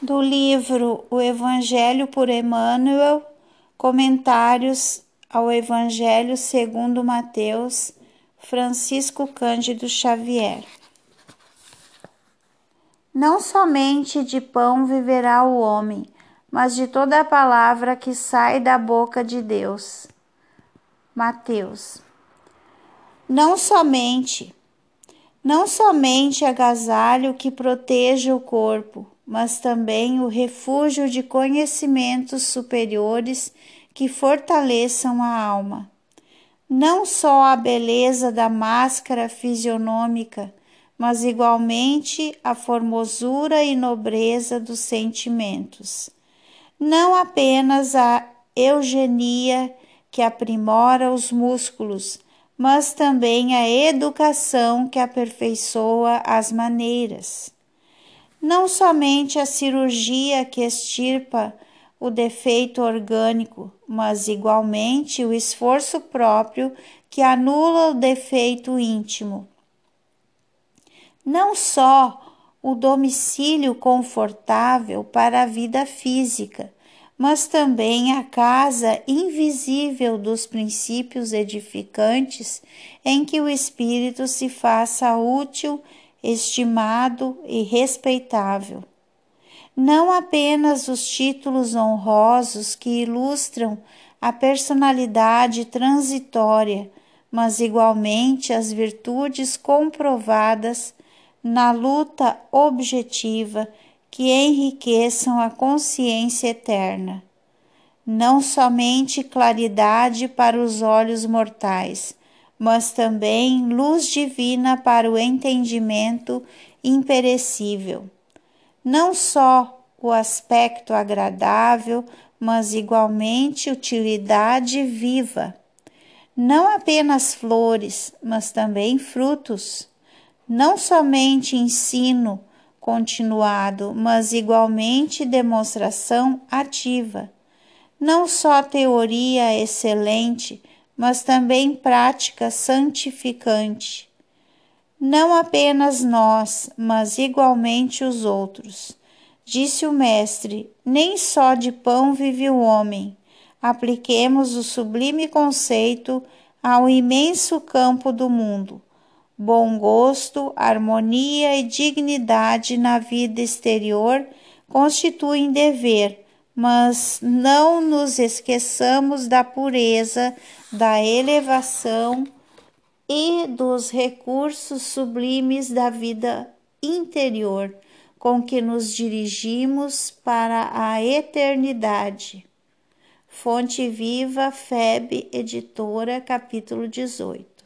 do livro O Evangelho por Emmanuel, comentários ao Evangelho segundo Mateus, Francisco Cândido Xavier. Não somente de pão viverá o homem, mas de toda a palavra que sai da boca de Deus. Mateus. Não somente, não somente agasalho que proteja o corpo, mas também o refúgio de conhecimentos superiores que fortaleçam a alma. Não só a beleza da máscara fisionômica, mas igualmente a formosura e nobreza dos sentimentos. Não apenas a eugenia que aprimora os músculos, mas também a educação que aperfeiçoa as maneiras não somente a cirurgia que extirpa o defeito orgânico, mas igualmente o esforço próprio que anula o defeito íntimo. Não só o domicílio confortável para a vida física, mas também a casa invisível dos princípios edificantes em que o espírito se faça útil estimado e respeitável. Não apenas os títulos honrosos que ilustram a personalidade transitória, mas igualmente as virtudes comprovadas na luta objetiva que enriqueçam a consciência eterna. Não somente claridade para os olhos mortais, mas também luz divina para o entendimento imperecível. Não só o aspecto agradável, mas igualmente utilidade viva. Não apenas flores, mas também frutos. Não somente ensino continuado, mas igualmente demonstração ativa. Não só teoria excelente, mas também prática santificante. Não apenas nós, mas igualmente os outros. Disse o Mestre: nem só de pão vive o homem. Apliquemos o sublime conceito ao imenso campo do mundo. Bom gosto, harmonia e dignidade na vida exterior constituem dever mas não nos esqueçamos da pureza, da elevação e dos recursos sublimes da vida interior com que nos dirigimos para a eternidade. Fonte Viva, FEB, editora, capítulo 18.